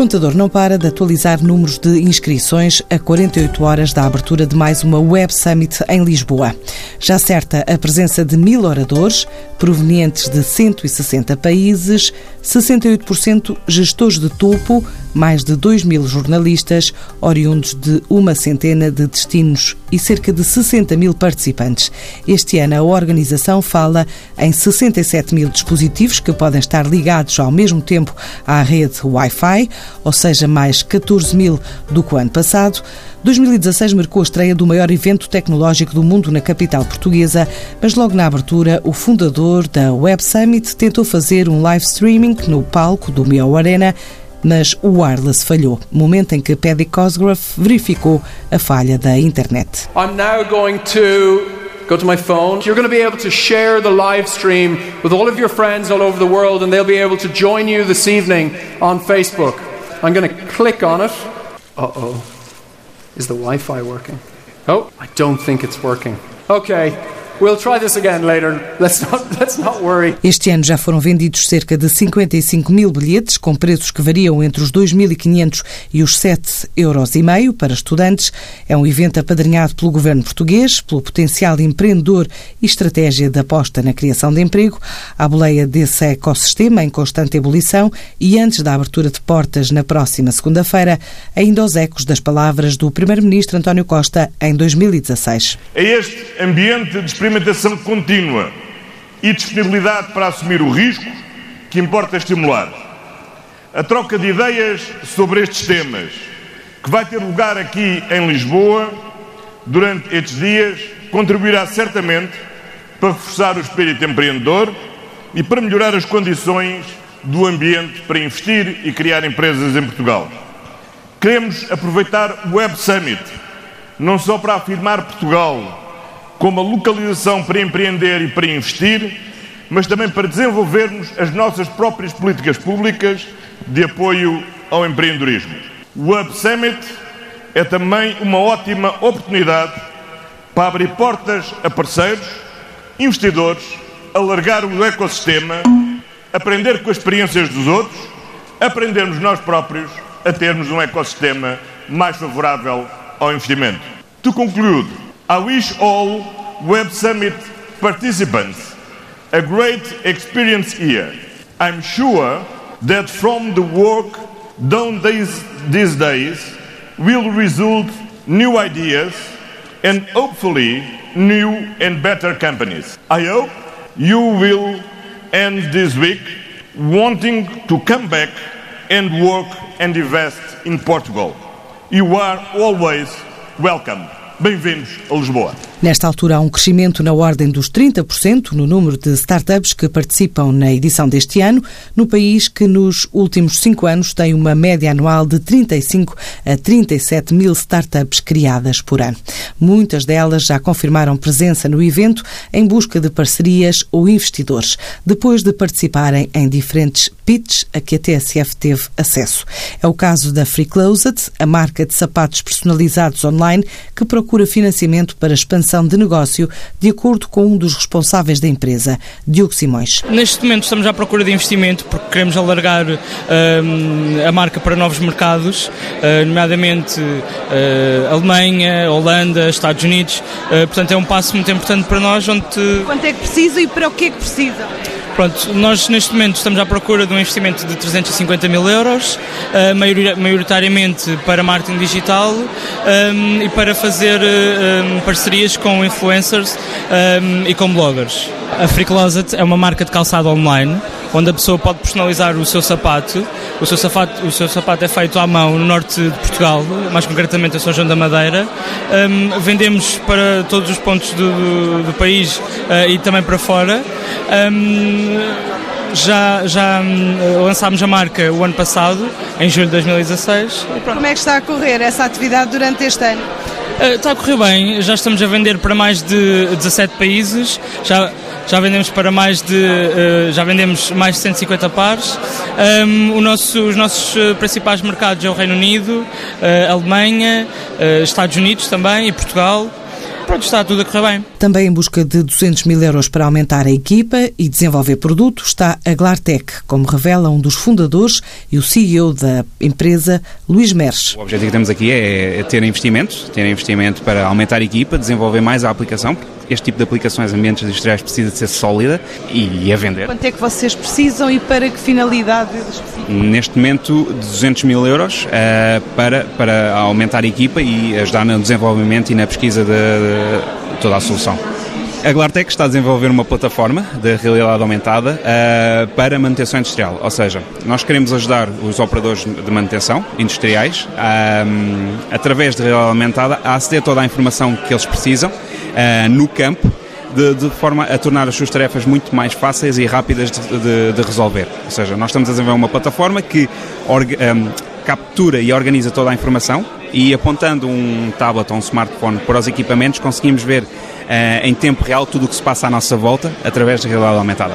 contador não para de atualizar números de inscrições a 48 horas da abertura de mais uma Web Summit em Lisboa. Já certa a presença de mil oradores, provenientes de 160 países, 68% gestores de topo, mais de 2 mil jornalistas, oriundos de uma centena de destinos e cerca de 60 mil participantes. Este ano, a organização fala em 67 mil dispositivos que podem estar ligados ao mesmo tempo à rede Wi-Fi, ou seja, mais 14 mil do que o ano passado. 2016 marcou a estreia do maior evento tecnológico do mundo na capital portuguesa, mas logo na abertura, o fundador da Web Summit tentou fazer um live streaming no palco do Mio Arena, mas o wireless falhou, momento em que Paddy Cosgrove verificou a falha da internet. I'm now going to go to my phone. You're going to be able to share the live stream with all of your friends all over the world and they'll be able to join you this evening on Facebook. I'm going to click on it. Uh-oh. Is the Wi-Fi working? Oh, I don't think it's working. Okay. We'll try this again later. Let's not, let's not worry. Este ano já foram vendidos cerca de 55 mil bilhetes, com preços que variam entre os 2.500 e os 7,5 euros e meio para estudantes. É um evento apadrinhado pelo governo português, pelo potencial empreendedor e estratégia de aposta na criação de emprego, à boleia desse ecossistema em constante ebulição e antes da abertura de portas na próxima segunda-feira, ainda os ecos das palavras do primeiro-ministro António Costa em 2016. É este ambiente de experimentação contínua e disponibilidade para assumir o risco que importa estimular. A troca de ideias sobre estes temas, que vai ter lugar aqui em Lisboa durante estes dias, contribuirá certamente para reforçar o espírito empreendedor e para melhorar as condições do ambiente para investir e criar empresas em Portugal. Queremos aproveitar o Web Summit não só para afirmar Portugal como a localização para empreender e para investir, mas também para desenvolvermos as nossas próprias políticas públicas de apoio ao empreendedorismo. O Hub Summit é também uma ótima oportunidade para abrir portas a parceiros, investidores, alargar o ecossistema, aprender com as experiências dos outros, aprendermos nós próprios a termos um ecossistema mais favorável ao investimento. To conclude, I wish all Web Summit participants a great experience here. I'm sure that from the work done these, these days will result new ideas and hopefully new and better companies. I hope you will end this week wanting to come back and work and invest in Portugal. You are always welcome. Bem-vindos a Lisboa. Nesta altura, há um crescimento na ordem dos 30% no número de startups que participam na edição deste ano, no país que nos últimos cinco anos tem uma média anual de 35 a 37 mil startups criadas por ano. Muitas delas já confirmaram presença no evento em busca de parcerias ou investidores, depois de participarem em diferentes pitches a que a TSF teve acesso. É o caso da Free Closet, a marca de sapatos personalizados online que procura financiamento para expansão de negócio, de acordo com um dos responsáveis da empresa, Diogo Simões. Neste momento estamos à procura de investimento porque queremos alargar uh, a marca para novos mercados, uh, nomeadamente uh, Alemanha, Holanda, Estados Unidos. portanto, é um passo muito importante para nós. Onde... Quanto é que precisa e para o que é que precisa? Pronto, nós neste momento estamos à procura de um investimento de 350 mil euros, uh, maioritariamente para marketing digital um, e para fazer um, parcerias com influencers um, e com bloggers. A Free Closet é uma marca de calçado online onde a pessoa pode personalizar o seu sapato. O seu sapato, o seu sapato é feito à mão no norte de Portugal, mais concretamente a São João da Madeira. Um, vendemos para todos os pontos do, do, do país uh, e também para fora. Um, já, já um, lançámos a marca o ano passado, em julho de 2016. Como é que está a correr essa atividade durante este ano? Uh, está a correr bem, já estamos a vender para mais de 17 países, já, já vendemos para mais de uh, já vendemos mais de 150 pares. Um, nosso, os nossos eh, principais mercados é o Reino Unido, uh, Alemanha, Estados Unidos também e Portugal. pronto, está tudo a correr bem. Também em busca de 200 mil euros para aumentar a equipa e desenvolver produto está a Glartec, como revela um dos fundadores e o CEO da empresa, Luís Meres. O objetivo que temos aqui é ter investimento, ter investimento para aumentar a equipa, desenvolver mais a aplicação, este tipo de aplicações ambientes industriais precisa de ser sólida e a vender. Quanto é que vocês precisam e para que finalidade Neste momento, 200 mil euros uh, para, para aumentar a equipa e ajudar no desenvolvimento e na pesquisa de, de toda a solução. A Glartec está a desenvolver uma plataforma de realidade aumentada uh, para manutenção industrial, ou seja, nós queremos ajudar os operadores de manutenção industriais uh, através de realidade aumentada a aceder a toda a informação que eles precisam uh, no campo de, de, forma a tornar as suas tarefas muito mais fáceis e rápidas de, de, de resolver. Ou seja, nós estamos a desenvolver uma plataforma que um, captura e organiza toda a informação e apontando um tablet ou um smartphone para os equipamentos conseguimos ver uh, em tempo real tudo o que se passa à nossa volta através da realidade aumentada.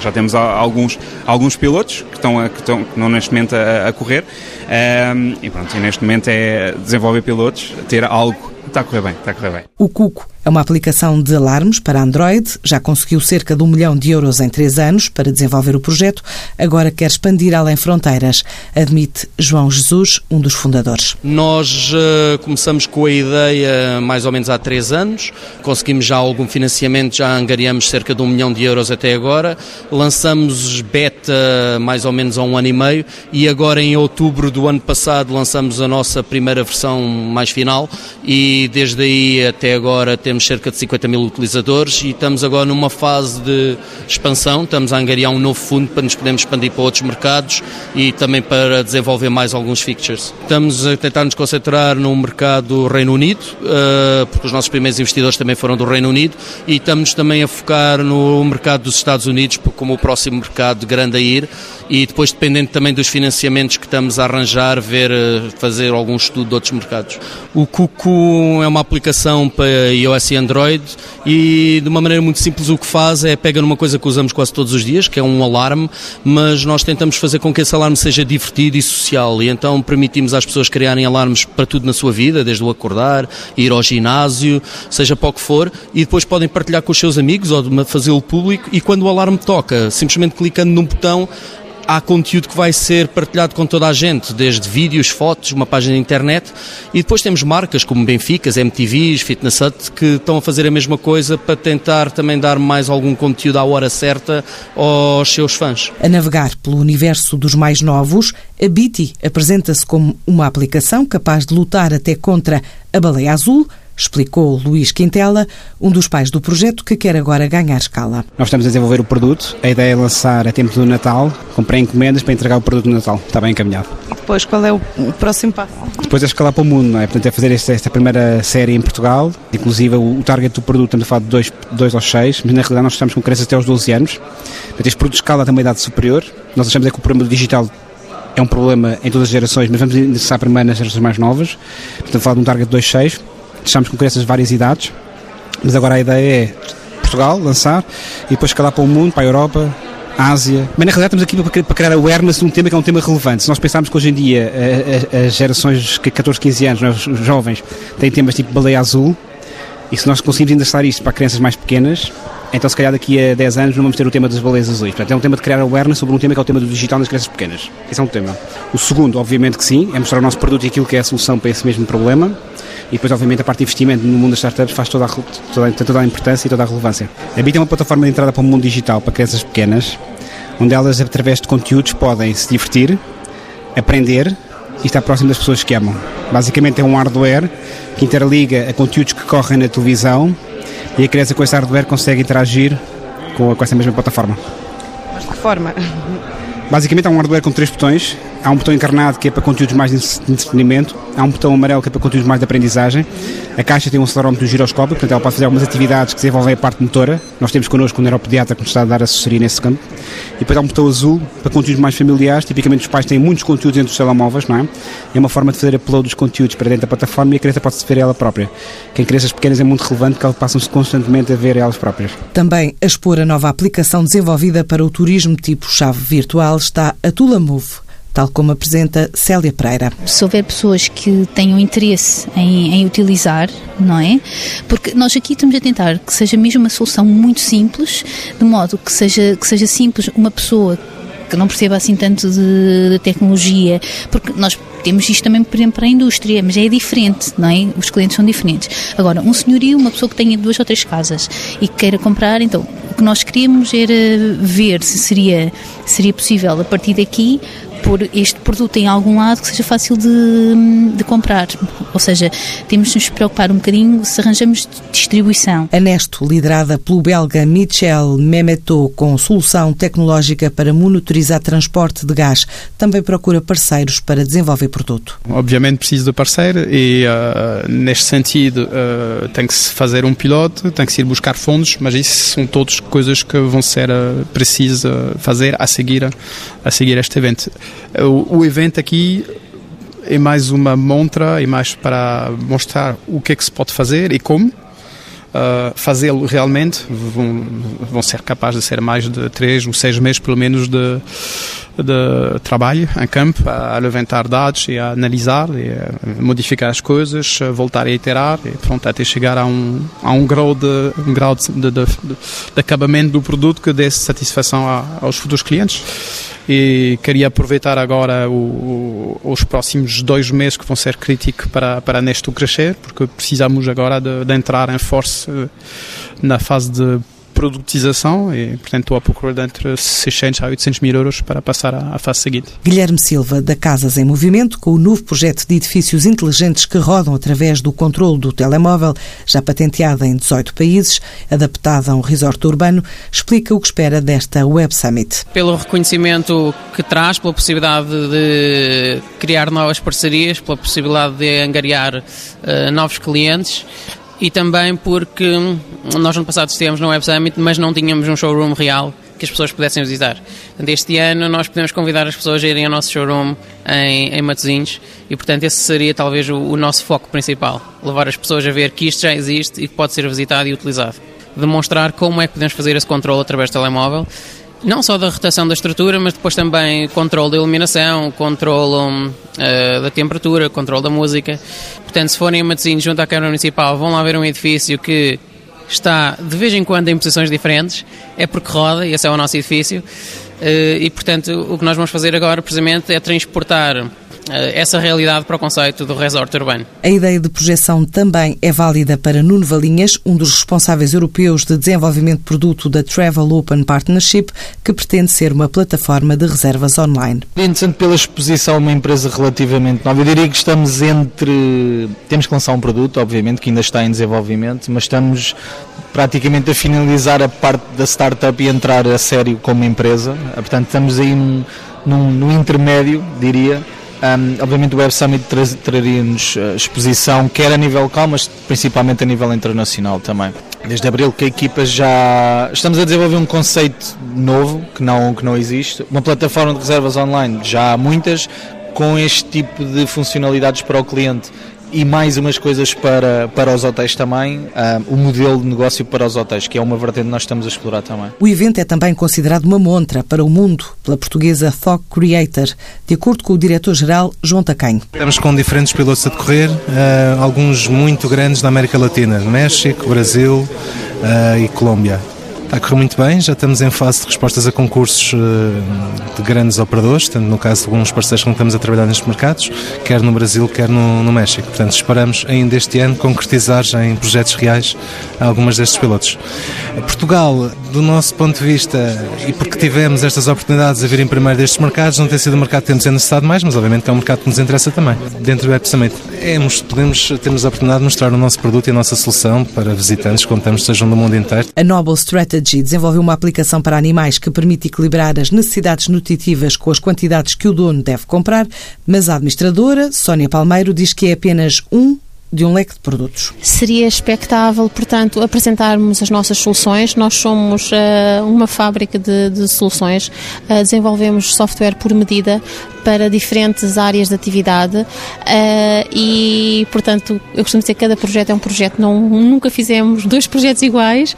Já temos alguns, alguns pilotos que estão, a, que estão que não neste momento a, a correr um, e pronto, e neste momento é desenvolver pilotos, ter algo. Está a correr bem, está a correr bem. O Cuco é uma aplicação de alarmes para Android, já conseguiu cerca de um milhão de euros em três anos para desenvolver o projeto, agora quer expandir além fronteiras, admite João Jesus, um dos fundadores. Nós uh, começamos com a ideia mais ou menos há três anos, conseguimos já algum financiamento, já angariamos cerca de um milhão de euros até agora, lançamos beta mais ou menos há um ano e meio e agora em outubro do ano passado lançamos a nossa primeira versão mais final e desde aí até agora temos temos cerca de 50 mil utilizadores e estamos agora numa fase de expansão, estamos a angariar um novo fundo para nos podermos expandir para outros mercados e também para desenvolver mais alguns features. Estamos a tentar nos concentrar no mercado do Reino Unido, eh, porque os nossos primeiros investidores também foram do Reino Unido e estamos também a focar no mercado dos Estados Unidos como o próximo mercado grande a ir e depois dependendo também dos financiamentos que estamos a arranjar, ver, eh, fazer algum estudo de outros mercados. O Cuco é uma aplicação para iOS e Android e de uma maneira muito simples o que faz é pega numa coisa que usamos quase todos os dias, que é um alarme, mas nós tentamos fazer com que esse alarme seja divertido e social e então permitimos às pessoas criarem alarmes para tudo na sua vida, desde o acordar, ir ao ginásio, seja para o que for, e depois podem partilhar com os seus amigos ou fazê-lo público e quando o alarme toca, simplesmente clicando num botão, há conteúdo que vai ser partilhado com toda a gente, desde vídeos, fotos, uma página de internet, e depois temos marcas como Benficas, MTVs, Fitness Hut, que estão a fazer a mesma coisa para tentar também dar mais algum conteúdo à hora certa aos seus fãs. A navegar pelo universo dos mais novos, a Biti apresenta-se como uma aplicação capaz de lutar até contra a baleia azul, explicou Luís Quintela, um dos pais do projeto que quer agora ganhar escala. Nós estamos a desenvolver o produto, a ideia é lançar a tempo do Natal, comprar encomendas para entregar o produto no Natal, está bem encaminhado. E depois qual é o próximo passo? Depois é escalar para o mundo, não é? Portanto é fazer esta, esta primeira série em Portugal, inclusive o, o target do produto, estamos a falar de 2 dois, aos 6, mas na realidade nós estamos com crianças até aos 12 anos, portanto este produto escala tem uma idade superior, nós achamos é que o problema do digital é um problema em todas as gerações, mas vamos interessar primeiro nas gerações mais novas, portanto falar de um target de 2.6, Estamos com crianças de várias idades, mas agora a ideia é Portugal lançar e depois escalar para o mundo, para a Europa, Ásia. Mas na realidade estamos aqui para criar awareness de um tema que é um tema relevante. Se nós pensarmos que hoje em dia as gerações de 14, 15 anos, os jovens, têm temas tipo baleia azul, e se nós conseguimos endereçar isto para crianças mais pequenas, então se calhar daqui a 10 anos não vamos ter o tema das baleias azuis. Portanto, é um tema de criar awareness sobre um tema que é o tema do digital nas crianças pequenas. Esse é um tema. O segundo, obviamente que sim, é mostrar o nosso produto e aquilo que é a solução para esse mesmo problema e depois, obviamente, a parte de investimento no mundo das startups faz toda a, toda, toda a importância e toda a relevância. A BIT é uma plataforma de entrada para o mundo digital para crianças pequenas, onde elas, através de conteúdos, podem se divertir, aprender e estar próximo das pessoas que amam. Basicamente é um hardware que interliga a conteúdos que correm na televisão e a criança com esse hardware consegue interagir com, com essa mesma plataforma. Mas de que forma? Basicamente é um hardware com três botões Há um botão encarnado que é para conteúdos mais de entretenimento, há um botão amarelo que é para conteúdos mais de aprendizagem. A caixa tem um acelerómetro e um giroscópio, portanto ela pode fazer algumas atividades que desenvolvem a parte motora. Nós temos connosco um neuropediatra que nos está a dar assessoria nesse campo. E depois há um botão azul para conteúdos mais familiares. Tipicamente os pais têm muitos conteúdos entre os telemóveis, não é? É uma forma de fazer upload dos conteúdos para dentro da plataforma e a criança pode se ver ela própria. Que em crianças pequenas é muito relevante porque elas passam-se constantemente a ver elas próprias. Também a expor a nova aplicação desenvolvida para o turismo tipo chave virtual está a Tula Move tal como apresenta Célia Pereira. Se houver pessoas que tenham interesse em, em utilizar, não é? Porque nós aqui estamos a tentar que seja mesmo uma solução muito simples, de modo que seja, que seja simples uma pessoa que não perceba assim tanto de, de, tecnologia, porque nós temos isto também, por exemplo, para a indústria, mas é diferente, não é? Os clientes são diferentes. Agora, um senhorio, uma pessoa que tenha duas ou três casas e que queira comprar, então, o que nós queríamos era ver se seria, seria possível, a partir daqui, pôr este produto em algum lado que seja fácil de, de comprar. Ou seja, temos de nos preocupar um bocadinho se arranjamos distribuição. A Nesto, liderada pelo belga Michel Memetot, com solução tecnológica para monitorizar transporte de gás, também procura parceiros para desenvolver produto. Obviamente precisa de parceiro e, uh, neste sentido, uh, tem que se fazer um piloto, tem que se ir buscar fundos, mas isso são todas coisas que vão ser uh, precisas fazer a seguir, a seguir este evento. O, o evento aqui é mais uma montra e mais para mostrar o que é que se pode fazer e como. Uh, fazê-lo realmente vão, vão ser capazes de ser mais de três ou seis meses pelo menos de, de trabalho em campo a levantar dados e a analisar e a modificar as coisas voltar a iterar e pronto até chegar a um a um grau de um grau de, de, de, de acabamento do produto que dê satisfação a, aos futuros clientes. E queria aproveitar agora o, o, os próximos dois meses que vão ser críticos para, para Nesto crescer, porque precisamos agora de, de entrar em força eh, na fase de produtização e, portanto, estou a procurar de entre 600 a 800 mil euros para passar à, fase seguinte. Guilherme Silva, da Casas em Movimento, com o novo projeto de edifícios inteligentes que rodam através do controle do telemóvel, já patenteado em 18 países, adaptado a um resort urbano, explica o que espera desta Web Summit. Pelo reconhecimento que traz, pela possibilidade de criar novas parcerias, pela possibilidade de angariar uh, novos clientes e também porque nós no passado estivemos no Web Summit, mas não tínhamos um showroom real que as pessoas pudessem visitar. Portanto, este ano nós podemos convidar as pessoas a irem ao nosso showroom em, em Matosinhos e, portanto, esse seria talvez o, o nosso foco principal. Levar as pessoas a ver que isto já existe e que pode ser visitado e utilizado. Demonstrar como é que podemos fazer esse controle através do telemóvel não só da rotação da estrutura, mas depois também controle da iluminação, controle uh, da temperatura, controle da música. Portanto, se forem a Matosinhos junto à Câmara Municipal, vão lá ver um edifício que está de vez em quando em posições diferentes, é porque roda, e esse é o nosso edifício. Uh, e, portanto, o que nós vamos fazer agora, precisamente, é transportar essa realidade para o conceito do resort urbano. A ideia de projeção também é válida para Nuno Valinhas, um dos responsáveis europeus de desenvolvimento de produto da Travel Open Partnership, que pretende ser uma plataforma de reservas online. É interessante pela exposição uma empresa relativamente nova. Eu diria que estamos entre. Temos que lançar um produto, obviamente, que ainda está em desenvolvimento, mas estamos praticamente a finalizar a parte da startup e entrar a sério como empresa. Portanto, estamos aí num, num, num intermédio, diria um, obviamente o Web Summit tra traria-nos uh, exposição, quer a nível local, mas principalmente a nível internacional também. Desde abril que a equipa já estamos a desenvolver um conceito novo que não, que não existe, uma plataforma de reservas online, já há muitas, com este tipo de funcionalidades para o cliente e mais umas coisas para, para os hotéis também, uh, o modelo de negócio para os hotéis, que é uma vertente que nós estamos a explorar também. O evento é também considerado uma montra para o mundo pela portuguesa Thought Creator, de acordo com o diretor-geral João Tacanho. Estamos com diferentes pilotos a decorrer, uh, alguns muito grandes na América Latina, México, Brasil uh, e Colômbia. Está a correr muito bem, já estamos em fase de respostas a concursos eh, de grandes operadores, tanto no caso de alguns parceiros que estamos a trabalhar nestes mercados, quer no Brasil, quer no, no México. Portanto, esperamos ainda este ano concretizar já em projetos reais algumas destes pilotos. Portugal, do nosso ponto de vista, e porque tivemos estas oportunidades a virem primeiro destes mercados, não tem sido o mercado que temos necessitado mais, mas obviamente que é um mercado que nos interessa também. Dentro do Web Summit, é, podemos, temos a oportunidade de mostrar o nosso produto e a nossa solução para visitantes, contamos sejam do mundo inteiro. A Noble Strategy desenvolveu uma aplicação para animais que permite equilibrar as necessidades nutritivas com as quantidades que o dono deve comprar, mas a administradora, Sónia Palmeiro, diz que é apenas um de um leque de produtos. Seria expectável, portanto, apresentarmos as nossas soluções. Nós somos uh, uma fábrica de, de soluções, uh, desenvolvemos software por medida para diferentes áreas de atividade uh, e, portanto, eu costumo dizer que cada projeto é um projeto, não, nunca fizemos dois projetos iguais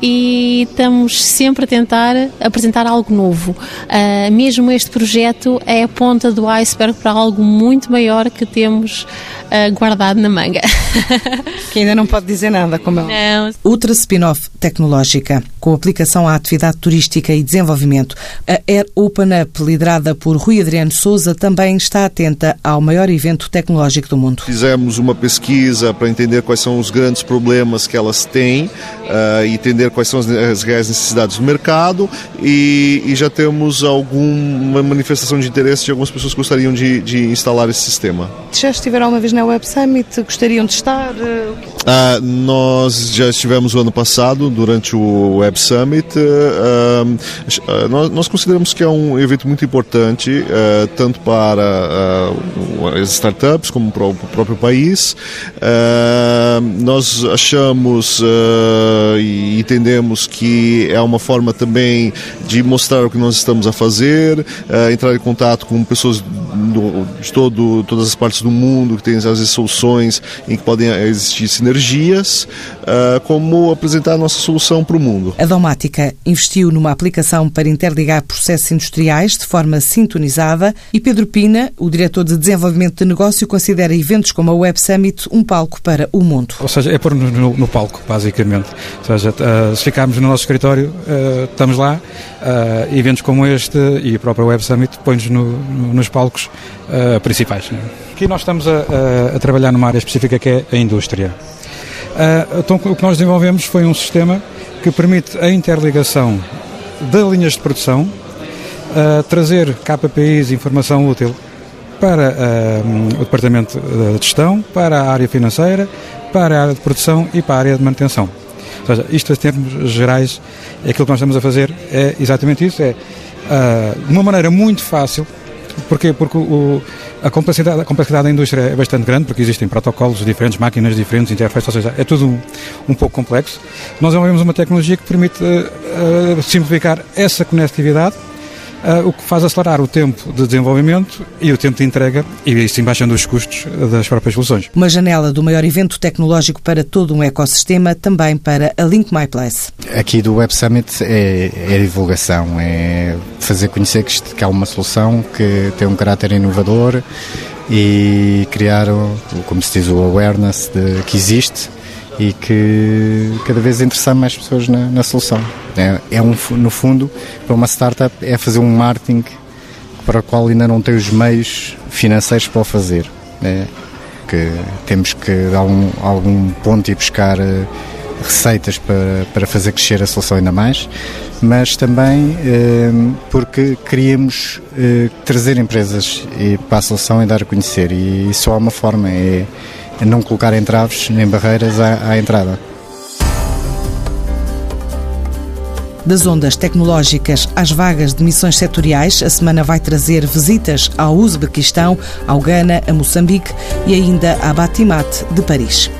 e estamos sempre a tentar apresentar algo novo. Mesmo este projeto é a ponta do iceberg para algo muito maior que temos guardado na manga. que ainda não pode dizer nada, como é. Não. Outra spin-off tecnológica, com aplicação à atividade turística e desenvolvimento, a Air Open Up, liderada por Rui Adriano Adriano Souza também está atenta ao maior evento tecnológico do mundo. Fizemos uma pesquisa para entender quais são os grandes problemas que elas têm uh, e entender quais são as reais necessidades do mercado e, e, já temos alguma manifestação de interesse de algumas pessoas que gostariam de, de instalar esse sistema. Já estiveram uma vez na Web Summit? Gostariam de estar? Uh, nós já estivemos o ano passado, durante o Web Summit. Uh, nós, nós, consideramos que é um evento muito importante eh, tanto para uh, as startups como para o próprio país. Nós achamos e entendemos que é uma forma também de mostrar o que nós estamos a fazer, entrar em contato com pessoas do, de todo, todas as partes do mundo que têm vezes soluções em que podem existir sinergias, como apresentar a nossa solução para o mundo. A Domática investiu numa aplicação para interligar processos industriais de forma sintonizada e Pedro Pina, o diretor de desenvolvimento de negócio, considera eventos como a Web Summit um palco para o mundo. Ou seja, é pôr no, no, no palco, basicamente. Ou seja, uh, se ficarmos no nosso escritório, uh, estamos lá, uh, eventos como este e a própria Web Summit põe-nos no, nos palcos principais. Né? Aqui nós estamos a, a, a, trabalhar numa área específica que é a indústria. então, o que nós desenvolvemos foi um sistema que permite a interligação de linhas de produção uh, trazer KPIs, informação útil para uh, o Departamento de Gestão, para a área financeira, para a área de produção e para a área de manutenção. Ou seja, isto em termos gerais, é aquilo que nós estamos a fazer é exatamente isso, é uh, de uma maneira muito fácil, Porquê? Porque o, a, complexidade, a complexidade da indústria é bastante grande, porque existem protocolos diferentes, máquinas diferentes, interfaces, ou seja, é tudo um, um pouco complexo. Nós desenvolvemos uma tecnologia que permite uh, simplificar essa conectividade o que faz acelerar o tempo de desenvolvimento e o tempo de entrega e assim baixando os custos das próprias soluções. Uma janela do maior evento tecnológico para todo um ecossistema, também para a Link My Place. Aqui do Web Summit é, é a divulgação, é fazer conhecer que, que há uma solução que tem um caráter inovador e criar, como se diz, o awareness de, que existe e que cada vez interessar mais pessoas na, na solução. É, é, um, no fundo, para uma startup, é fazer um marketing para o qual ainda não tem os meios financeiros para o fazer. É, que temos que dar um, algum ponto e buscar uh, receitas para, para fazer crescer a solução ainda mais, mas também uh, porque queríamos uh, trazer empresas para a solução e dar a conhecer. E só há uma forma, é a não colocar entraves nem barreiras à, à entrada. Das ondas tecnológicas às vagas de missões setoriais, a semana vai trazer visitas ao Uzbequistão, ao Ghana, a Moçambique e ainda à Batimat de Paris.